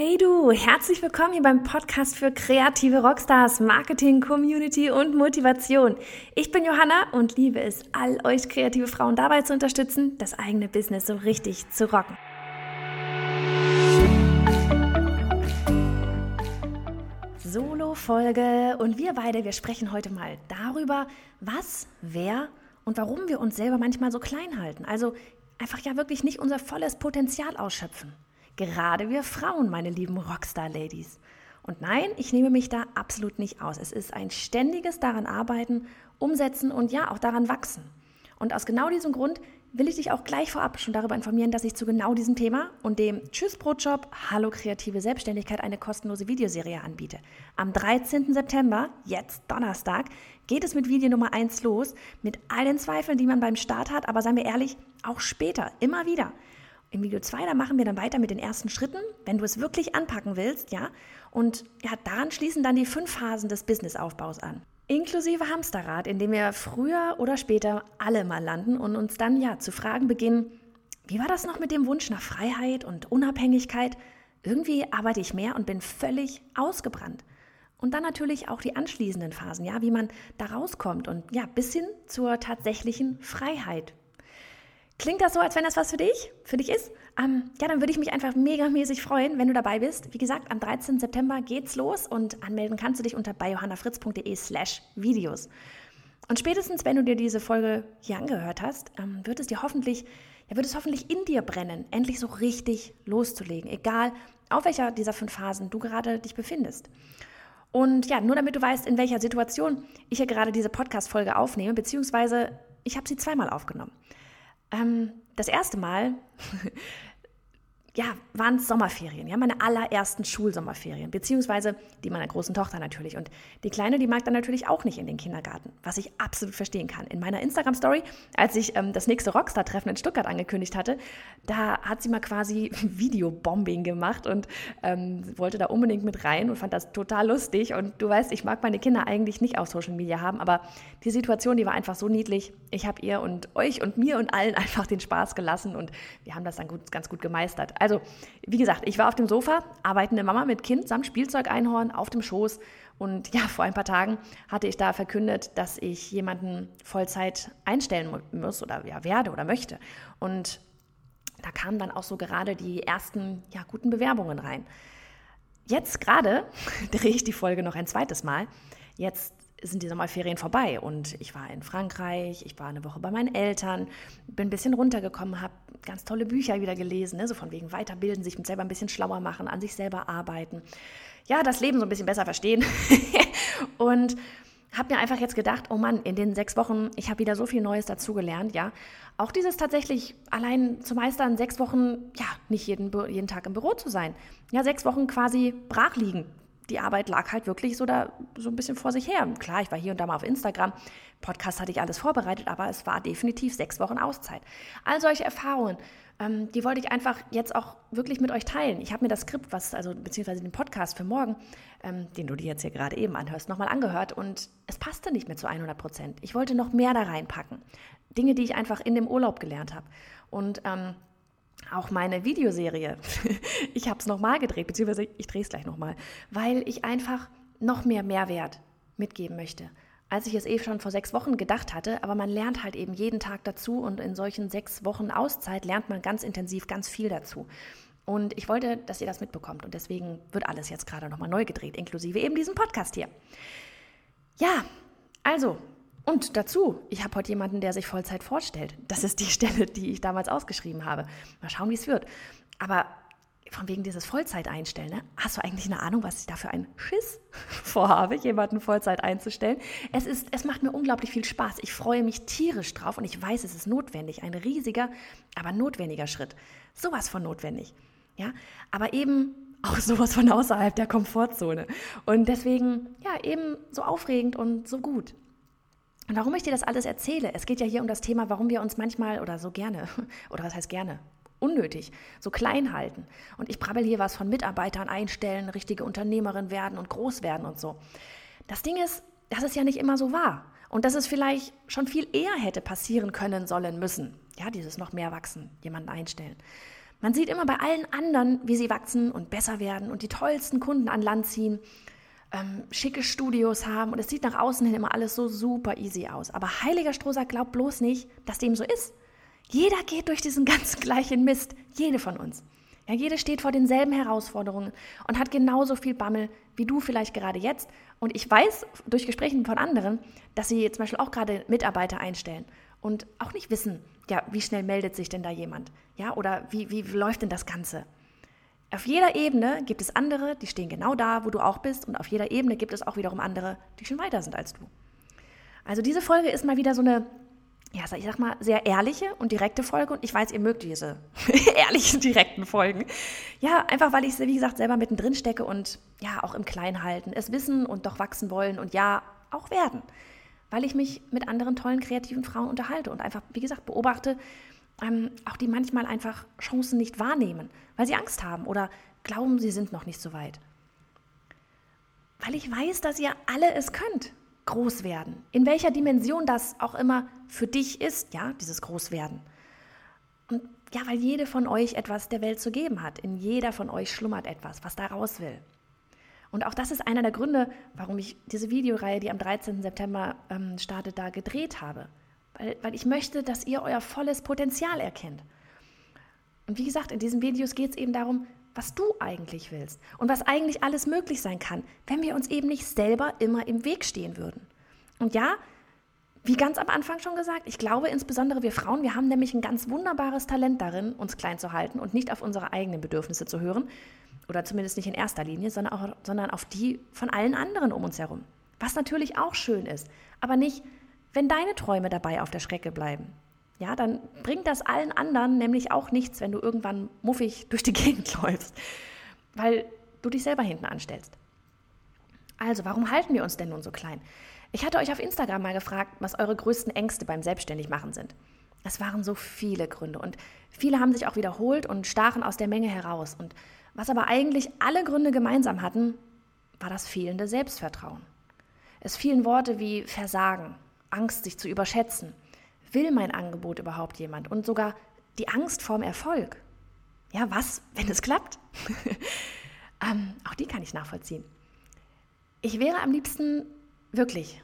Hey du, herzlich willkommen hier beim Podcast für kreative Rockstars, Marketing, Community und Motivation. Ich bin Johanna und liebe es, all euch kreative Frauen dabei zu unterstützen, das eigene Business so richtig zu rocken. Solo-Folge und wir beide, wir sprechen heute mal darüber, was, wer und warum wir uns selber manchmal so klein halten. Also einfach ja wirklich nicht unser volles Potenzial ausschöpfen. Gerade wir Frauen, meine lieben Rockstar-Ladies. Und nein, ich nehme mich da absolut nicht aus. Es ist ein ständiges daran arbeiten, umsetzen und ja, auch daran wachsen. Und aus genau diesem Grund will ich dich auch gleich vorab schon darüber informieren, dass ich zu genau diesem Thema und dem Tschüss Brotjob, Hallo kreative Selbstständigkeit eine kostenlose Videoserie anbiete. Am 13. September, jetzt Donnerstag, geht es mit Video Nummer 1 los, mit all den Zweifeln, die man beim Start hat, aber seien wir ehrlich, auch später, immer wieder. Im Video 2, da machen wir dann weiter mit den ersten Schritten, wenn du es wirklich anpacken willst, ja. Und ja, daran schließen dann die fünf Phasen des Businessaufbaus an. Inklusive Hamsterrad, in dem wir früher oder später alle mal landen und uns dann ja zu fragen beginnen, wie war das noch mit dem Wunsch nach Freiheit und Unabhängigkeit? Irgendwie arbeite ich mehr und bin völlig ausgebrannt. Und dann natürlich auch die anschließenden Phasen, ja, wie man da rauskommt und ja, bis hin zur tatsächlichen Freiheit, Klingt das so, als wenn das was für dich, für dich ist? Ähm, ja, dann würde ich mich einfach megamäßig freuen, wenn du dabei bist. Wie gesagt, am 13. September geht's los und anmelden kannst du dich unter biohannafritz.de slash Videos. Und spätestens, wenn du dir diese Folge hier angehört hast, ähm, wird es dir hoffentlich, ja, wird es hoffentlich in dir brennen, endlich so richtig loszulegen, egal auf welcher dieser fünf Phasen du gerade dich befindest. Und ja, nur damit du weißt, in welcher Situation ich hier gerade diese Podcast-Folge aufnehme, beziehungsweise ich habe sie zweimal aufgenommen. Ähm, das erste Mal ja, waren es Sommerferien, ja, meine allerersten Schulsommerferien, beziehungsweise die meiner großen Tochter natürlich. Und die Kleine, die mag dann natürlich auch nicht in den Kindergarten, was ich absolut verstehen kann. In meiner Instagram-Story, als ich ähm, das nächste Rockstar-Treffen in Stuttgart angekündigt hatte, da hat sie mal quasi Videobombing gemacht und ähm, wollte da unbedingt mit rein und fand das total lustig. Und du weißt, ich mag meine Kinder eigentlich nicht auf Social Media haben, aber die Situation, die war einfach so niedlich. Ich habe ihr und euch und mir und allen einfach den Spaß gelassen und wir haben das dann gut, ganz gut gemeistert. Also also, wie gesagt, ich war auf dem Sofa, arbeitende Mama mit Kind samt Spielzeugeinhorn auf dem Schoß. Und ja, vor ein paar Tagen hatte ich da verkündet, dass ich jemanden Vollzeit einstellen muss oder ja, werde oder möchte. Und da kamen dann auch so gerade die ersten ja, guten Bewerbungen rein. Jetzt gerade drehe ich die Folge noch ein zweites Mal. Jetzt sind die Sommerferien vorbei und ich war in Frankreich, ich war eine Woche bei meinen Eltern, bin ein bisschen runtergekommen, habe ganz tolle Bücher wieder gelesen, ne? so von wegen weiterbilden, sich mit selber ein bisschen schlauer machen, an sich selber arbeiten. Ja, das Leben so ein bisschen besser verstehen. und habe mir einfach jetzt gedacht, oh Mann, in den sechs Wochen, ich habe wieder so viel Neues dazugelernt, ja. Auch dieses tatsächlich allein zu meistern, sechs Wochen, ja, nicht jeden, jeden Tag im Büro zu sein. Ja, sechs Wochen quasi brach liegen, die Arbeit lag halt wirklich so da so ein bisschen vor sich her. Klar, ich war hier und da mal auf Instagram. Podcast hatte ich alles vorbereitet, aber es war definitiv sechs Wochen Auszeit. All solche Erfahrungen, ähm, die wollte ich einfach jetzt auch wirklich mit euch teilen. Ich habe mir das Skript, was, also beziehungsweise den Podcast für morgen, ähm, den du dir jetzt hier gerade eben anhörst, nochmal angehört und es passte nicht mehr zu 100 Prozent. Ich wollte noch mehr da reinpacken. Dinge, die ich einfach in dem Urlaub gelernt habe. Und ähm, auch meine Videoserie. ich habe es nochmal gedreht, beziehungsweise ich drehe es gleich nochmal, weil ich einfach noch mehr Mehrwert mitgeben möchte, als ich es eh schon vor sechs Wochen gedacht hatte. Aber man lernt halt eben jeden Tag dazu und in solchen sechs Wochen Auszeit lernt man ganz intensiv ganz viel dazu. Und ich wollte, dass ihr das mitbekommt und deswegen wird alles jetzt gerade nochmal neu gedreht, inklusive eben diesem Podcast hier. Ja, also und dazu, ich habe heute jemanden, der sich Vollzeit vorstellt. Das ist die Stelle, die ich damals ausgeschrieben habe. Mal schauen, wie es wird. Aber von wegen dieses Vollzeit einstellen, ne? hast du eigentlich eine Ahnung, was ich da für einen Schiss vorhabe, jemanden Vollzeit einzustellen? Es, ist, es macht mir unglaublich viel Spaß. Ich freue mich tierisch drauf und ich weiß, es ist notwendig. Ein riesiger, aber notwendiger Schritt. Sowas von notwendig. Ja? Aber eben auch sowas von außerhalb der Komfortzone. Und deswegen, ja, eben so aufregend und so gut. Und warum ich dir das alles erzähle, es geht ja hier um das Thema, warum wir uns manchmal oder so gerne, oder was heißt gerne, unnötig, so klein halten. Und ich brabbel hier was von Mitarbeitern einstellen, richtige Unternehmerin werden und groß werden und so. Das Ding ist, dass es ja nicht immer so war. Und dass es vielleicht schon viel eher hätte passieren können sollen müssen. Ja, dieses noch mehr wachsen, jemanden einstellen. Man sieht immer bei allen anderen, wie sie wachsen und besser werden und die tollsten Kunden an Land ziehen, ähm, schicke Studios haben und es sieht nach außen hin immer alles so super easy aus. Aber Heiliger Strohsack glaubt bloß nicht, dass dem so ist. Jeder geht durch diesen ganz gleichen Mist, jede von uns. Ja, jede steht vor denselben Herausforderungen und hat genauso viel Bammel wie du vielleicht gerade jetzt. Und ich weiß durch Gespräche von anderen, dass sie zum Beispiel auch gerade Mitarbeiter einstellen und auch nicht wissen, ja, wie schnell meldet sich denn da jemand? Ja, oder wie, wie läuft denn das Ganze? Auf jeder Ebene gibt es andere, die stehen genau da, wo du auch bist, und auf jeder Ebene gibt es auch wiederum andere, die schon weiter sind als du. Also diese Folge ist mal wieder so eine, ja, ich sag mal, sehr ehrliche und direkte Folge, und ich weiß, ihr mögt diese ehrlichen, direkten Folgen. Ja, einfach weil ich, wie gesagt, selber mittendrin stecke und ja, auch im Kleinen halten, es wissen und doch wachsen wollen und ja, auch werden weil ich mich mit anderen tollen, kreativen Frauen unterhalte und einfach, wie gesagt, beobachte, ähm, auch die manchmal einfach Chancen nicht wahrnehmen, weil sie Angst haben oder glauben, sie sind noch nicht so weit. Weil ich weiß, dass ihr alle es könnt, groß werden. In welcher Dimension das auch immer für dich ist, ja, dieses Großwerden. Und ja, weil jede von euch etwas der Welt zu geben hat. In jeder von euch schlummert etwas, was da raus will. Und auch das ist einer der Gründe, warum ich diese Videoreihe, die am 13. September ähm, startet, da gedreht habe. Weil, weil ich möchte, dass ihr euer volles Potenzial erkennt. Und wie gesagt, in diesen Videos geht es eben darum, was du eigentlich willst und was eigentlich alles möglich sein kann, wenn wir uns eben nicht selber immer im Weg stehen würden. Und ja, wie ganz am Anfang schon gesagt, ich glaube insbesondere wir Frauen, wir haben nämlich ein ganz wunderbares Talent darin, uns klein zu halten und nicht auf unsere eigenen Bedürfnisse zu hören, oder zumindest nicht in erster Linie, sondern, auch, sondern auf die von allen anderen um uns herum. Was natürlich auch schön ist, aber nicht, wenn deine Träume dabei auf der Strecke bleiben. Ja, dann bringt das allen anderen nämlich auch nichts, wenn du irgendwann muffig durch die Gegend läufst, weil du dich selber hinten anstellst. Also, warum halten wir uns denn nun so klein? Ich hatte euch auf Instagram mal gefragt, was eure größten Ängste beim Selbstständigmachen sind. Es waren so viele Gründe und viele haben sich auch wiederholt und stachen aus der Menge heraus. Und was aber eigentlich alle Gründe gemeinsam hatten, war das fehlende Selbstvertrauen. Es fielen Worte wie Versagen, Angst, sich zu überschätzen. Will mein Angebot überhaupt jemand? Und sogar die Angst vorm Erfolg. Ja, was, wenn es klappt? ähm, auch die kann ich nachvollziehen. Ich wäre am liebsten wirklich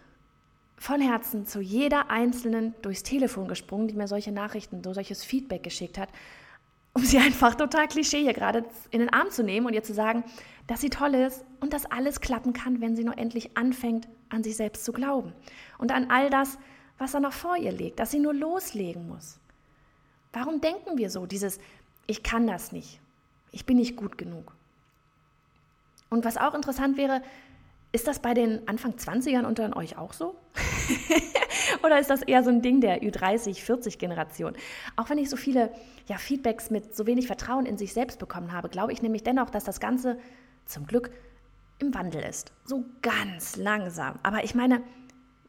von Herzen zu jeder Einzelnen durchs Telefon gesprungen, die mir solche Nachrichten, so solches Feedback geschickt hat um sie einfach total Klischee hier gerade in den Arm zu nehmen und ihr zu sagen, dass sie toll ist und dass alles klappen kann, wenn sie nur endlich anfängt, an sich selbst zu glauben und an all das, was da noch vor ihr liegt, dass sie nur loslegen muss. Warum denken wir so, dieses Ich kann das nicht, ich bin nicht gut genug? Und was auch interessant wäre, ist das bei den Anfang 20ern unter euch auch so? Oder ist das eher so ein Ding der Ü30, 40 Generation? Auch wenn ich so viele ja, Feedbacks mit so wenig Vertrauen in sich selbst bekommen habe, glaube ich nämlich dennoch, dass das Ganze zum Glück im Wandel ist. So ganz langsam. Aber ich meine,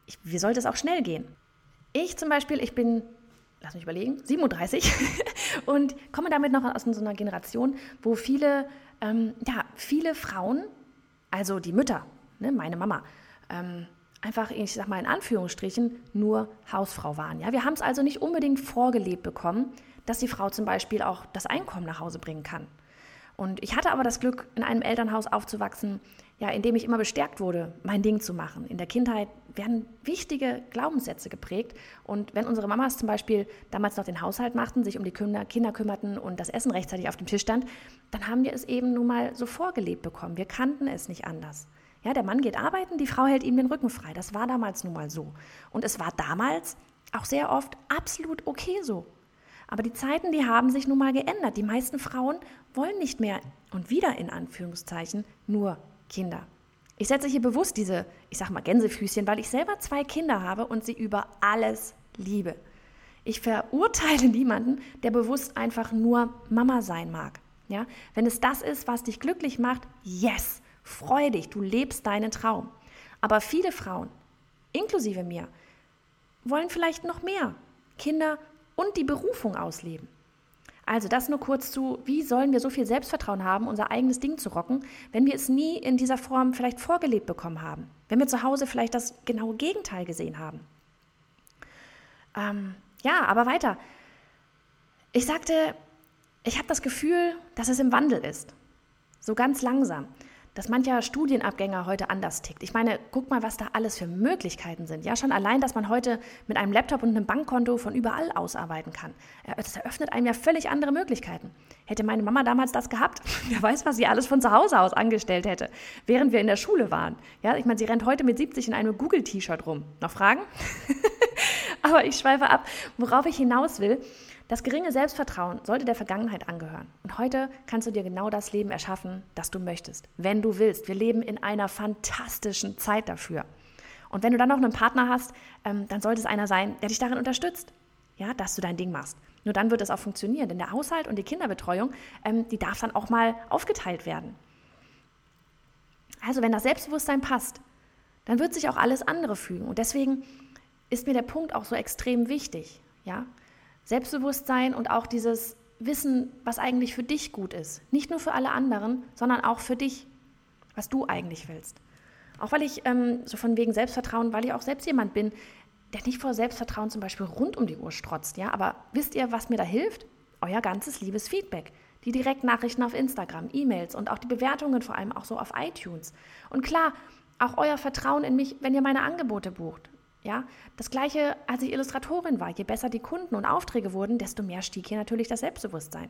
ich, wie sollte es auch schnell gehen? Ich zum Beispiel, ich bin, lass mich überlegen, 37 und komme damit noch aus so einer Generation, wo viele, ähm, ja, viele Frauen, also die Mütter, ne, meine Mama, ähm, einfach, ich sag mal in Anführungsstrichen, nur Hausfrau waren. Ja? Wir haben es also nicht unbedingt vorgelebt bekommen, dass die Frau zum Beispiel auch das Einkommen nach Hause bringen kann. Und ich hatte aber das Glück, in einem Elternhaus aufzuwachsen, ja, in dem ich immer bestärkt wurde, mein Ding zu machen. In der Kindheit werden wichtige Glaubenssätze geprägt. Und wenn unsere Mamas zum Beispiel damals noch den Haushalt machten, sich um die Kinder kümmerten und das Essen rechtzeitig auf dem Tisch stand, dann haben wir es eben nun mal so vorgelebt bekommen. Wir kannten es nicht anders. Ja, der Mann geht arbeiten, die Frau hält ihm den Rücken frei. Das war damals nun mal so. Und es war damals auch sehr oft absolut okay so. Aber die Zeiten, die haben sich nun mal geändert. Die meisten Frauen wollen nicht mehr und wieder in Anführungszeichen nur Kinder. Ich setze hier bewusst diese, ich sag mal Gänsefüßchen, weil ich selber zwei Kinder habe und sie über alles liebe. Ich verurteile niemanden, der bewusst einfach nur Mama sein mag. Ja? Wenn es das ist, was dich glücklich macht, yes, Freu dich, du lebst deinen Traum. Aber viele Frauen, inklusive mir, wollen vielleicht noch mehr Kinder und die Berufung ausleben. Also das nur kurz zu, wie sollen wir so viel Selbstvertrauen haben, unser eigenes Ding zu rocken, wenn wir es nie in dieser Form vielleicht vorgelebt bekommen haben, wenn wir zu Hause vielleicht das genaue Gegenteil gesehen haben. Ähm, ja, aber weiter. Ich sagte, ich habe das Gefühl, dass es im Wandel ist. So ganz langsam dass mancher Studienabgänger heute anders tickt. Ich meine, guck mal, was da alles für Möglichkeiten sind. Ja, schon allein, dass man heute mit einem Laptop und einem Bankkonto von überall aus arbeiten kann. Das eröffnet einem ja völlig andere Möglichkeiten. Hätte meine Mama damals das gehabt, wer weiß, was sie alles von zu Hause aus angestellt hätte, während wir in der Schule waren. Ja, ich meine, sie rennt heute mit 70 in einem Google-T-Shirt rum. Noch Fragen? Aber ich schweife ab. Worauf ich hinaus will, das geringe Selbstvertrauen sollte der Vergangenheit angehören. Und heute kannst du dir genau das Leben erschaffen, das du möchtest, wenn du willst. Wir leben in einer fantastischen Zeit dafür. Und wenn du dann noch einen Partner hast, ähm, dann sollte es einer sein, der dich darin unterstützt, ja, dass du dein Ding machst. Nur dann wird es auch funktionieren, denn der Haushalt und die Kinderbetreuung, ähm, die darf dann auch mal aufgeteilt werden. Also wenn das Selbstbewusstsein passt, dann wird sich auch alles andere fügen. Und deswegen ist mir der Punkt auch so extrem wichtig. Ja? Selbstbewusstsein und auch dieses Wissen, was eigentlich für dich gut ist. Nicht nur für alle anderen, sondern auch für dich, was du eigentlich willst. Auch weil ich ähm, so von wegen Selbstvertrauen, weil ich auch selbst jemand bin, der nicht vor Selbstvertrauen zum Beispiel rund um die Uhr strotzt. Ja? Aber wisst ihr, was mir da hilft? Euer ganzes liebes Feedback. Die Direktnachrichten auf Instagram, E-Mails und auch die Bewertungen vor allem auch so auf iTunes. Und klar, auch euer Vertrauen in mich, wenn ihr meine Angebote bucht. Ja, das gleiche, als ich Illustratorin war. Je besser die Kunden und Aufträge wurden, desto mehr stieg hier natürlich das Selbstbewusstsein.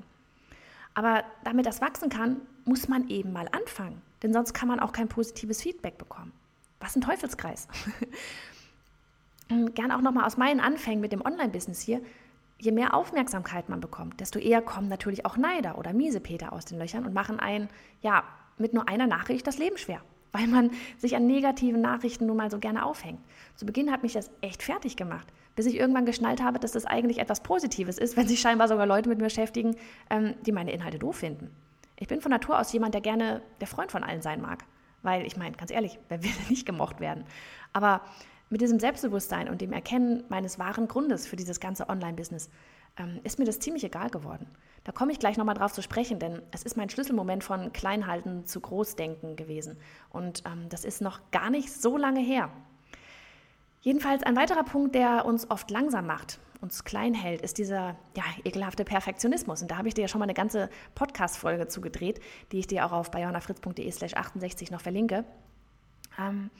Aber damit das wachsen kann, muss man eben mal anfangen. Denn sonst kann man auch kein positives Feedback bekommen. Was ein Teufelskreis. Gern auch nochmal aus meinen Anfängen mit dem Online-Business hier. Je mehr Aufmerksamkeit man bekommt, desto eher kommen natürlich auch Neider oder Miesepeter aus den Löchern und machen einen, ja, mit nur einer Nachricht das Leben schwer weil man sich an negativen Nachrichten nun mal so gerne aufhängt. Zu Beginn hat mich das echt fertig gemacht, bis ich irgendwann geschnallt habe, dass das eigentlich etwas Positives ist, wenn sich scheinbar sogar Leute mit mir beschäftigen, ähm, die meine Inhalte doof finden. Ich bin von Natur aus jemand, der gerne der Freund von allen sein mag. Weil ich meine, ganz ehrlich, wer will nicht gemocht werden? Aber mit diesem Selbstbewusstsein und dem Erkennen meines wahren Grundes für dieses ganze Online-Business ähm, ist mir das ziemlich egal geworden. Da komme ich gleich nochmal drauf zu sprechen, denn es ist mein Schlüsselmoment von Kleinhalten zu Großdenken gewesen. Und ähm, das ist noch gar nicht so lange her. Jedenfalls ein weiterer Punkt, der uns oft langsam macht, uns klein hält, ist dieser ja, ekelhafte Perfektionismus. Und da habe ich dir ja schon mal eine ganze Podcast-Folge zugedreht, die ich dir auch auf bayonafritz.de slash 68 noch verlinke. Ähm,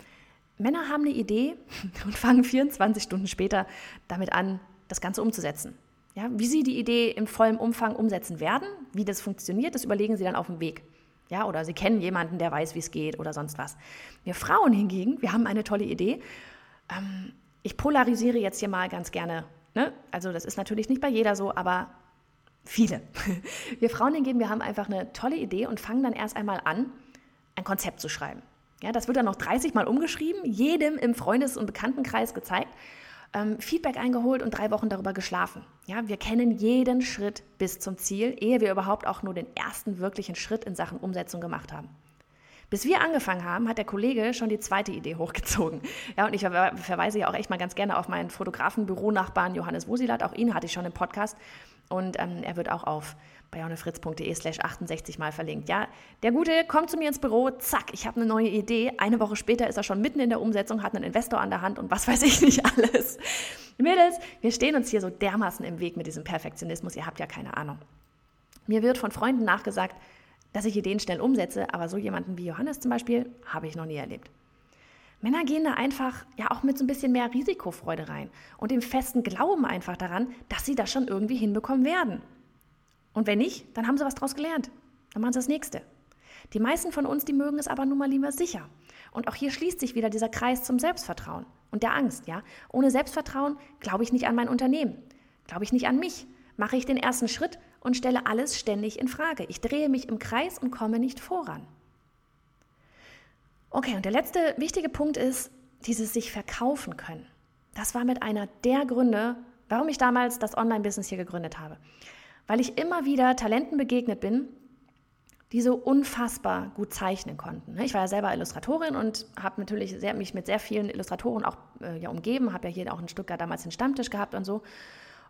Männer haben eine Idee und fangen 24 Stunden später damit an, das Ganze umzusetzen. Ja, wie Sie die Idee im vollen Umfang umsetzen werden, wie das funktioniert, das überlegen Sie dann auf dem Weg. Ja, oder Sie kennen jemanden, der weiß, wie es geht oder sonst was. Wir Frauen hingegen, wir haben eine tolle Idee. Ähm, ich polarisiere jetzt hier mal ganz gerne. Ne? Also das ist natürlich nicht bei jeder so, aber viele. Wir Frauen hingegen, wir haben einfach eine tolle Idee und fangen dann erst einmal an, ein Konzept zu schreiben. Ja, das wird dann noch 30 Mal umgeschrieben, jedem im Freundes- und Bekanntenkreis gezeigt ähm, Feedback eingeholt und drei Wochen darüber geschlafen. Ja, wir kennen jeden Schritt bis zum Ziel, ehe wir überhaupt auch nur den ersten wirklichen Schritt in Sachen Umsetzung gemacht haben. Bis wir angefangen haben, hat der Kollege schon die zweite Idee hochgezogen. Ja, und ich verweise ja auch echt mal ganz gerne auf meinen Fotografen-Büronachbarn Johannes Wosilat. Auch ihn hatte ich schon im Podcast. Und ähm, er wird auch auf bayonefritz.de slash 68 mal verlinkt. Ja, der Gute kommt zu mir ins Büro, zack, ich habe eine neue Idee. Eine Woche später ist er schon mitten in der Umsetzung, hat einen Investor an der Hand und was weiß ich nicht alles. Mädels, wir stehen uns hier so dermaßen im Weg mit diesem Perfektionismus, ihr habt ja keine Ahnung. Mir wird von Freunden nachgesagt, dass ich Ideen schnell umsetze, aber so jemanden wie Johannes zum Beispiel habe ich noch nie erlebt. Männer gehen da einfach ja auch mit so ein bisschen mehr Risikofreude rein und dem festen Glauben einfach daran, dass sie das schon irgendwie hinbekommen werden. Und wenn nicht, dann haben sie was draus gelernt. Dann machen sie das nächste. Die meisten von uns, die mögen es aber nun mal lieber sicher. Und auch hier schließt sich wieder dieser Kreis zum Selbstvertrauen und der Angst, ja? Ohne Selbstvertrauen glaube ich nicht an mein Unternehmen, glaube ich nicht an mich, mache ich den ersten Schritt und stelle alles ständig in Frage. Ich drehe mich im Kreis und komme nicht voran. Okay, und der letzte wichtige Punkt ist dieses sich verkaufen können. Das war mit einer der Gründe, warum ich damals das Online-Business hier gegründet habe weil ich immer wieder Talenten begegnet bin, die so unfassbar gut zeichnen konnten. Ich war ja selber Illustratorin und habe natürlich sehr, mich mit sehr vielen Illustratoren auch äh, ja, umgeben, habe ja hier auch in Stuttgart damals den Stammtisch gehabt und so.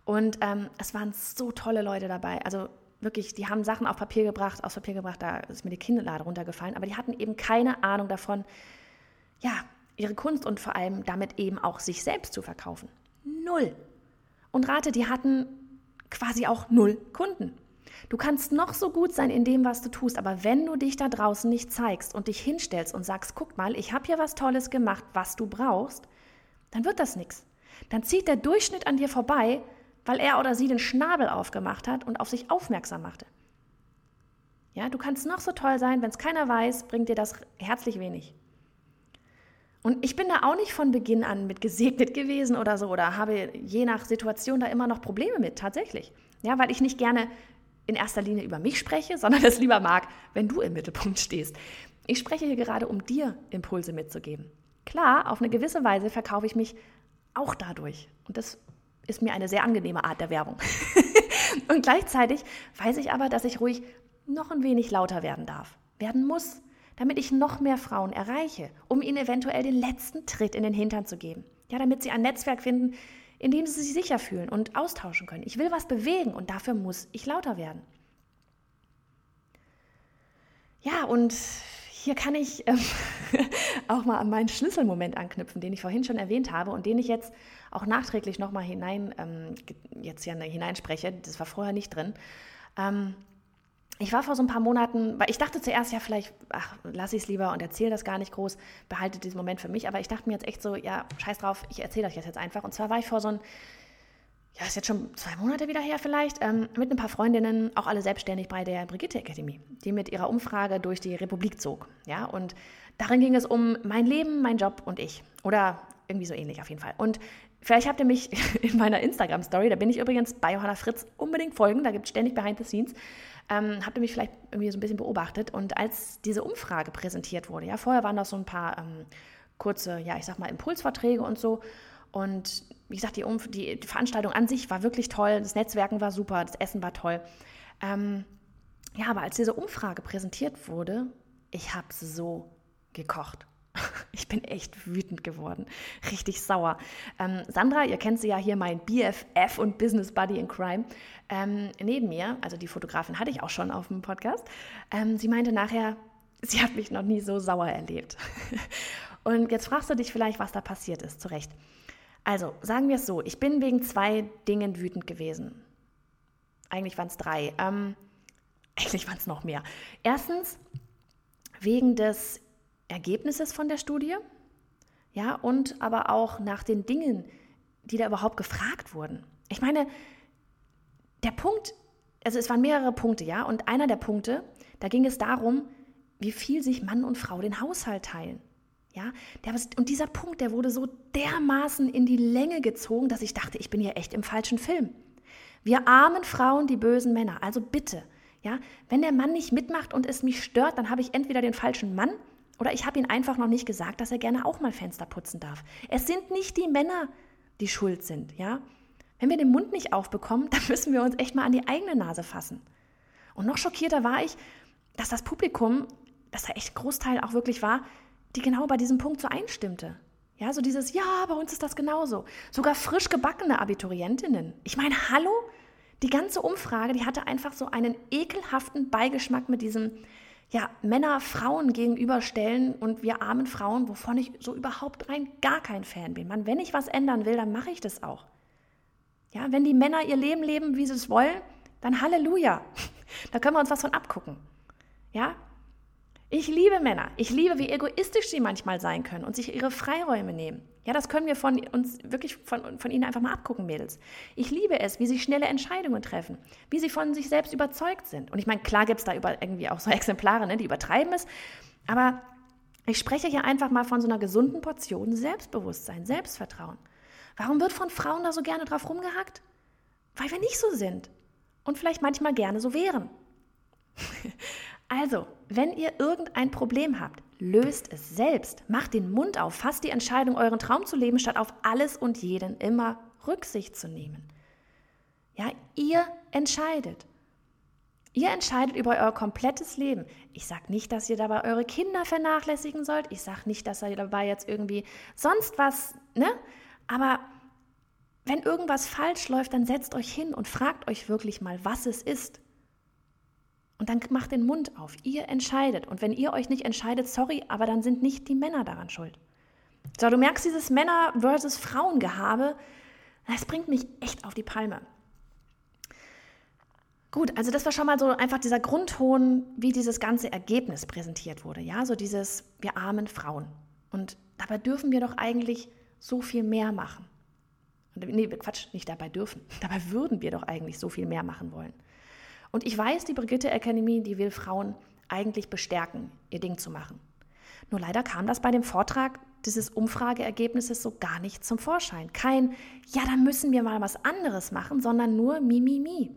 Und ähm, es waren so tolle Leute dabei. Also wirklich, die haben Sachen auf Papier gebracht, aus Papier gebracht, da ist mir die Kinnlade runtergefallen, aber die hatten eben keine Ahnung davon, ja, ihre Kunst und vor allem damit eben auch sich selbst zu verkaufen. Null. Und rate, die hatten quasi auch null Kunden. Du kannst noch so gut sein in dem, was du tust, aber wenn du dich da draußen nicht zeigst und dich hinstellst und sagst, guck mal, ich habe hier was Tolles gemacht, was du brauchst, dann wird das nichts. Dann zieht der Durchschnitt an dir vorbei, weil er oder sie den Schnabel aufgemacht hat und auf sich aufmerksam machte. Ja, du kannst noch so toll sein, wenn es keiner weiß, bringt dir das herzlich wenig. Und ich bin da auch nicht von Beginn an mit gesegnet gewesen oder so oder habe je nach Situation da immer noch Probleme mit, tatsächlich. Ja, weil ich nicht gerne in erster Linie über mich spreche, sondern es lieber mag, wenn du im Mittelpunkt stehst. Ich spreche hier gerade, um dir Impulse mitzugeben. Klar, auf eine gewisse Weise verkaufe ich mich auch dadurch. Und das ist mir eine sehr angenehme Art der Werbung. und gleichzeitig weiß ich aber, dass ich ruhig noch ein wenig lauter werden darf, werden muss, damit ich noch mehr Frauen erreiche, um ihnen eventuell den letzten Tritt in den Hintern zu geben. Ja, damit sie ein Netzwerk finden, in dem sie sich sicher fühlen und austauschen können. Ich will was bewegen und dafür muss ich lauter werden. Ja, und hier kann ich ähm, auch mal an meinen Schlüsselmoment anknüpfen, den ich vorhin schon erwähnt habe und den ich jetzt auch nachträglich nochmal hinein, ähm, jetzt hier hineinspreche. Das war vorher nicht drin. Ähm, ich war vor so ein paar Monaten, weil ich dachte zuerst, ja, vielleicht, ach, lass ich es lieber und erzähle das gar nicht groß, behalte diesen Moment für mich. Aber ich dachte mir jetzt echt so, ja, scheiß drauf, ich erzähle euch das jetzt einfach. Und zwar war ich vor so ein, ja, ist jetzt schon zwei Monate wieder her vielleicht, ähm, mit ein paar Freundinnen, auch alle selbstständig bei der Brigitte Akademie, die mit ihrer Umfrage durch die Republik zog. Ja, und darin ging es um mein Leben, mein Job und ich. Oder irgendwie so ähnlich auf jeden Fall. Und Vielleicht habt ihr mich in meiner Instagram-Story, da bin ich übrigens bei Johanna Fritz, unbedingt folgen, da gibt es ständig Behind the Scenes ähm, habt ihr mich vielleicht irgendwie so ein bisschen beobachtet. Und als diese Umfrage präsentiert wurde, ja, vorher waren das so ein paar ähm, kurze, ja, ich sag mal, Impulsverträge und so. Und wie gesagt, die, Umf die, Veranstaltung an sich war wirklich toll, das Netzwerken war super, das Essen war toll. Ähm, ja, aber als diese Umfrage präsentiert wurde, ich habe so gekocht. Ich bin echt wütend geworden, richtig sauer. Ähm, Sandra, ihr kennt sie ja hier, mein BFF und Business Buddy in Crime, ähm, neben mir, also die Fotografin hatte ich auch schon auf dem Podcast, ähm, sie meinte nachher, sie hat mich noch nie so sauer erlebt. und jetzt fragst du dich vielleicht, was da passiert ist, zu Recht. Also, sagen wir es so, ich bin wegen zwei Dingen wütend gewesen. Eigentlich waren es drei. Ähm, eigentlich waren es noch mehr. Erstens, wegen des Ergebnisses von der Studie, ja, und aber auch nach den Dingen, die da überhaupt gefragt wurden. Ich meine, der Punkt, also es waren mehrere Punkte, ja, und einer der Punkte, da ging es darum, wie viel sich Mann und Frau den Haushalt teilen. Ja, der, und dieser Punkt, der wurde so dermaßen in die Länge gezogen, dass ich dachte, ich bin hier echt im falschen Film. Wir armen Frauen, die bösen Männer. Also bitte, ja, wenn der Mann nicht mitmacht und es mich stört, dann habe ich entweder den falschen Mann oder ich habe ihm einfach noch nicht gesagt, dass er gerne auch mal Fenster putzen darf. Es sind nicht die Männer, die schuld sind, ja? Wenn wir den Mund nicht aufbekommen, dann müssen wir uns echt mal an die eigene Nase fassen. Und noch schockierter war ich, dass das Publikum, dass da echt Großteil auch wirklich war, die genau bei diesem Punkt so einstimmte. Ja, so dieses, ja, bei uns ist das genauso. Sogar frisch gebackene Abiturientinnen. Ich meine, hallo? Die ganze Umfrage, die hatte einfach so einen ekelhaften Beigeschmack mit diesem, ja, Männer Frauen gegenüberstellen und wir armen Frauen, wovon ich so überhaupt rein gar kein Fan bin. Man, wenn ich was ändern will, dann mache ich das auch. Ja, wenn die Männer ihr Leben leben, wie sie es wollen, dann Halleluja. Da können wir uns was von abgucken. Ja? Ich liebe Männer. Ich liebe, wie egoistisch sie manchmal sein können und sich ihre Freiräume nehmen. Ja, das können wir von uns wirklich von, von ihnen einfach mal abgucken, Mädels. Ich liebe es, wie sie schnelle Entscheidungen treffen, wie sie von sich selbst überzeugt sind. Und ich meine, klar gibt es da über, irgendwie auch so Exemplare, ne, die übertreiben es. Aber ich spreche hier einfach mal von so einer gesunden Portion Selbstbewusstsein, Selbstvertrauen. Warum wird von Frauen da so gerne drauf rumgehackt? Weil wir nicht so sind und vielleicht manchmal gerne so wären. also, wenn ihr irgendein Problem habt, löst es selbst. Macht den Mund auf, fasst die Entscheidung, euren Traum zu leben, statt auf alles und jeden immer Rücksicht zu nehmen. Ja, ihr entscheidet. Ihr entscheidet über euer komplettes Leben. Ich sage nicht, dass ihr dabei eure Kinder vernachlässigen sollt. Ich sage nicht, dass ihr dabei jetzt irgendwie sonst was, ne? Aber wenn irgendwas falsch läuft, dann setzt euch hin und fragt euch wirklich mal, was es ist. Und dann macht den Mund auf. Ihr entscheidet. Und wenn ihr euch nicht entscheidet, sorry, aber dann sind nicht die Männer daran schuld. So, du merkst dieses Männer versus Frauengehabe, das bringt mich echt auf die Palme. Gut, also das war schon mal so einfach dieser Grundton, wie dieses ganze Ergebnis präsentiert wurde. Ja, so dieses, wir armen Frauen. Und dabei dürfen wir doch eigentlich so viel mehr machen. Nee, Quatsch, nicht dabei dürfen. Dabei würden wir doch eigentlich so viel mehr machen wollen. Und ich weiß, die Brigitte Academy, die will Frauen eigentlich bestärken, ihr Ding zu machen. Nur leider kam das bei dem Vortrag dieses Umfrageergebnisses so gar nicht zum Vorschein. Kein, ja, dann müssen wir mal was anderes machen, sondern nur mi, mi, mi.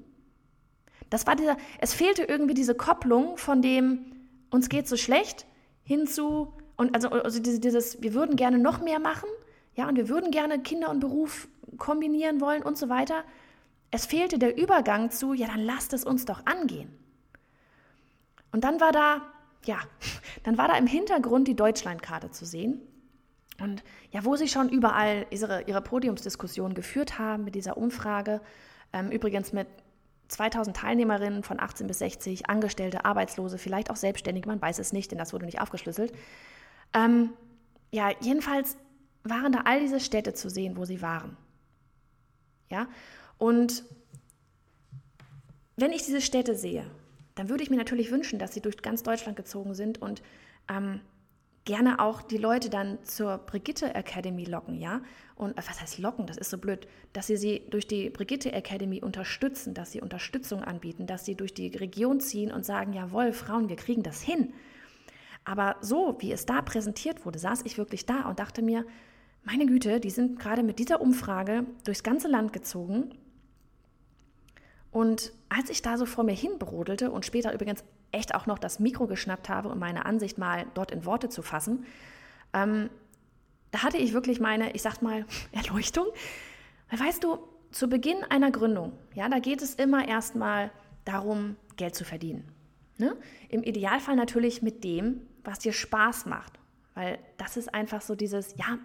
Das war dieser, es fehlte irgendwie diese Kopplung von dem, uns geht so schlecht, hinzu, und also, also dieses, wir würden gerne noch mehr machen, ja, und wir würden gerne Kinder und Beruf kombinieren wollen und so weiter. Es fehlte der Übergang zu, ja, dann lasst es uns doch angehen. Und dann war da, ja, dann war da im Hintergrund die Deutschlandkarte zu sehen. Und ja, wo sie schon überall ihre, ihre Podiumsdiskussion geführt haben mit dieser Umfrage, ähm, übrigens mit 2000 Teilnehmerinnen von 18 bis 60, Angestellte, Arbeitslose, vielleicht auch Selbstständige, man weiß es nicht, denn das wurde nicht aufgeschlüsselt. Ähm, ja, jedenfalls waren da all diese Städte zu sehen, wo sie waren. Ja, und wenn ich diese Städte sehe, dann würde ich mir natürlich wünschen, dass sie durch ganz Deutschland gezogen sind und ähm, gerne auch die Leute dann zur Brigitte Academy locken, ja? Und äh, was heißt locken? Das ist so blöd, dass sie sie durch die Brigitte Academy unterstützen, dass sie Unterstützung anbieten, dass sie durch die Region ziehen und sagen, jawohl, Frauen, wir kriegen das hin. Aber so, wie es da präsentiert wurde, saß ich wirklich da und dachte mir, meine Güte, die sind gerade mit dieser Umfrage durchs ganze Land gezogen. Und als ich da so vor mir hin brodelte und später übrigens echt auch noch das Mikro geschnappt habe, um meine Ansicht mal dort in Worte zu fassen, ähm, da hatte ich wirklich meine, ich sag mal, Erleuchtung. Weil weißt du, zu Beginn einer Gründung, ja, da geht es immer erstmal darum, Geld zu verdienen. Ne? Im Idealfall natürlich mit dem, was dir Spaß macht. Weil das ist einfach so dieses, ja,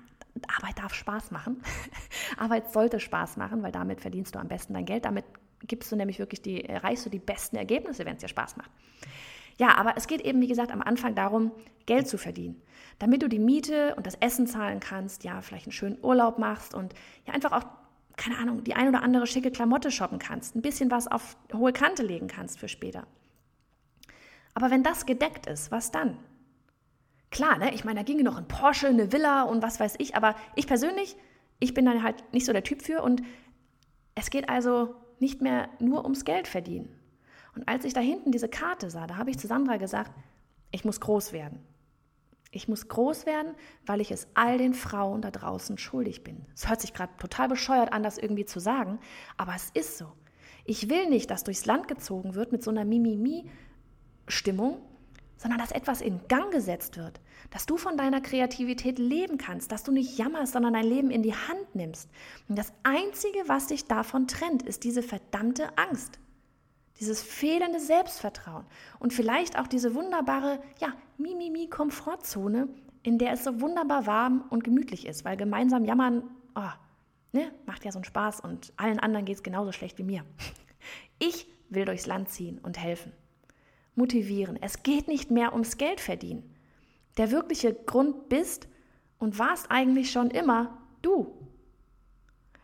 Arbeit darf Spaß machen. Arbeit sollte Spaß machen, weil damit verdienst du am besten dein Geld. Damit gibst du nämlich wirklich die, erreichst du die besten Ergebnisse, wenn es dir Spaß macht. Ja, aber es geht eben, wie gesagt, am Anfang darum, Geld zu verdienen. Damit du die Miete und das Essen zahlen kannst, ja, vielleicht einen schönen Urlaub machst und ja, einfach auch, keine Ahnung, die ein oder andere schicke Klamotte shoppen kannst, ein bisschen was auf hohe Kante legen kannst für später. Aber wenn das gedeckt ist, was dann? Klar, ne? ich meine, da ginge noch ein Porsche, eine Villa und was weiß ich, aber ich persönlich, ich bin dann halt nicht so der Typ für und es geht also nicht mehr nur ums Geld verdienen. Und als ich da hinten diese Karte sah, da habe ich zu Sandra gesagt, ich muss groß werden. Ich muss groß werden, weil ich es all den Frauen da draußen schuldig bin. Es hört sich gerade total bescheuert an, das irgendwie zu sagen, aber es ist so. Ich will nicht, dass durchs Land gezogen wird mit so einer Mimimi-Stimmung, sondern dass etwas in Gang gesetzt wird, dass du von deiner Kreativität leben kannst, dass du nicht jammerst, sondern dein Leben in die Hand nimmst. Und das Einzige, was dich davon trennt, ist diese verdammte Angst, dieses fehlende Selbstvertrauen und vielleicht auch diese wunderbare, ja, Mimimi-Komfortzone, in der es so wunderbar warm und gemütlich ist, weil gemeinsam jammern, oh, ne, macht ja so einen Spaß und allen anderen geht es genauso schlecht wie mir. Ich will durchs Land ziehen und helfen motivieren. Es geht nicht mehr ums Geld verdienen. Der wirkliche Grund bist und warst eigentlich schon immer du.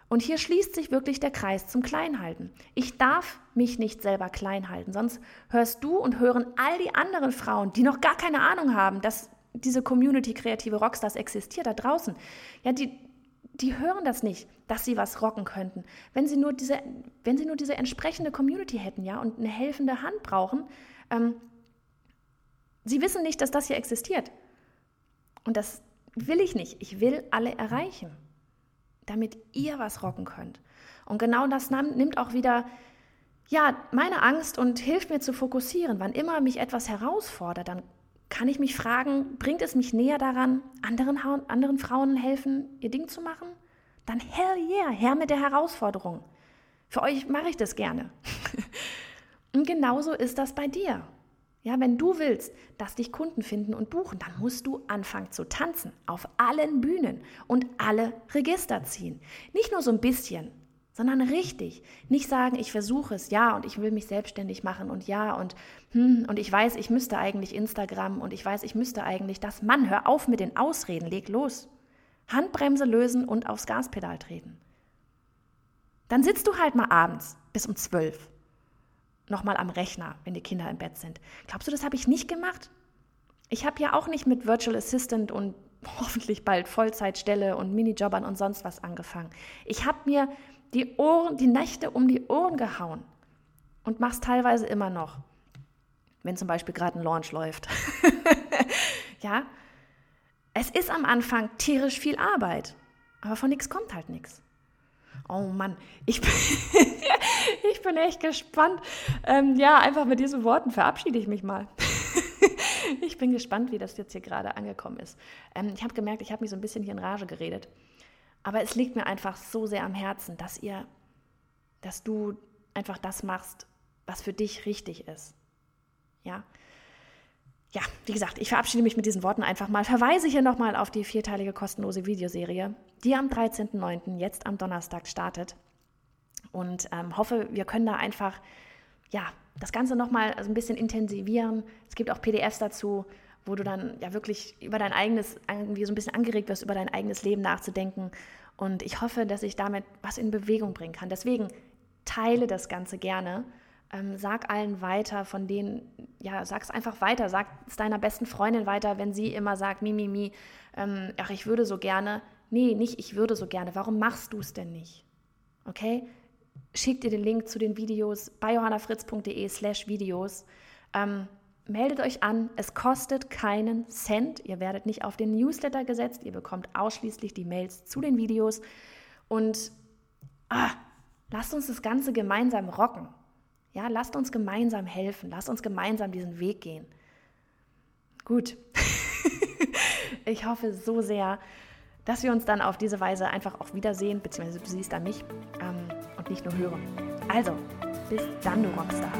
Und hier schließt sich wirklich der Kreis zum Kleinhalten. Ich darf mich nicht selber klein halten, sonst hörst du und hören all die anderen Frauen, die noch gar keine Ahnung haben, dass diese Community kreative Rockstars existiert da draußen. Ja, die, die hören das nicht, dass sie was rocken könnten. Wenn sie nur diese, wenn sie nur diese entsprechende Community hätten, ja, und eine helfende Hand brauchen, ähm, sie wissen nicht, dass das hier existiert. Und das will ich nicht. Ich will alle erreichen, damit ihr was rocken könnt. Und genau das nimmt auch wieder ja, meine Angst und hilft mir zu fokussieren. Wann immer mich etwas herausfordert, dann kann ich mich fragen, bringt es mich näher daran, anderen, anderen Frauen helfen, ihr Ding zu machen? Dann hell yeah, her mit der Herausforderung. Für euch mache ich das gerne. Und genauso ist das bei dir. Ja, wenn du willst, dass dich Kunden finden und buchen, dann musst du anfangen zu tanzen auf allen Bühnen und alle Register ziehen. Nicht nur so ein bisschen, sondern richtig. Nicht sagen, ich versuche es, ja, und ich will mich selbstständig machen und ja, und hm, und ich weiß, ich müsste eigentlich Instagram und ich weiß, ich müsste eigentlich das. Mann, hör auf mit den Ausreden, leg los. Handbremse lösen und aufs Gaspedal treten. Dann sitzt du halt mal abends bis um zwölf nochmal am Rechner, wenn die Kinder im Bett sind. Glaubst du, das habe ich nicht gemacht? Ich habe ja auch nicht mit Virtual Assistant und hoffentlich bald Vollzeitstelle und Minijobbern und sonst was angefangen. Ich habe mir die Ohren, die Nächte um die Ohren gehauen und mache es teilweise immer noch, wenn zum Beispiel gerade ein Launch läuft. ja, es ist am Anfang tierisch viel Arbeit, aber von nichts kommt halt nichts. Oh Mann, ich bin, ich bin echt gespannt. Ähm, ja, einfach mit diesen Worten verabschiede ich mich mal. ich bin gespannt, wie das jetzt hier gerade angekommen ist. Ähm, ich habe gemerkt, ich habe mich so ein bisschen hier in Rage geredet. Aber es liegt mir einfach so sehr am Herzen, dass ihr, dass du einfach das machst, was für dich richtig ist. Ja. Ja, wie gesagt, ich verabschiede mich mit diesen Worten einfach mal. Verweise hier nochmal auf die vierteilige kostenlose Videoserie, die am 13.09. jetzt am Donnerstag startet. Und ähm, hoffe, wir können da einfach ja, das Ganze nochmal also ein bisschen intensivieren. Es gibt auch PDFs dazu, wo du dann ja wirklich über dein eigenes, irgendwie so ein bisschen angeregt wirst, über dein eigenes Leben nachzudenken. Und ich hoffe, dass ich damit was in Bewegung bringen kann. Deswegen teile das Ganze gerne. Ähm, sag allen weiter, von denen, ja, sag es einfach weiter. Sag es deiner besten Freundin weiter, wenn sie immer sagt, mi, mi, mi, ähm, ach, ich würde so gerne. Nee, nicht ich würde so gerne. Warum machst du es denn nicht? Okay? Schick dir den Link zu den Videos bei johannafritz.de slash Videos. Ähm, meldet euch an, es kostet keinen Cent. Ihr werdet nicht auf den Newsletter gesetzt, ihr bekommt ausschließlich die Mails zu den Videos. Und ah, lasst uns das Ganze gemeinsam rocken. Ja, lasst uns gemeinsam helfen, lasst uns gemeinsam diesen Weg gehen. Gut. ich hoffe so sehr, dass wir uns dann auf diese Weise einfach auch wiedersehen, beziehungsweise du siehst da mich ähm, nicht nur hören. Also, bis dann, du Rockstar.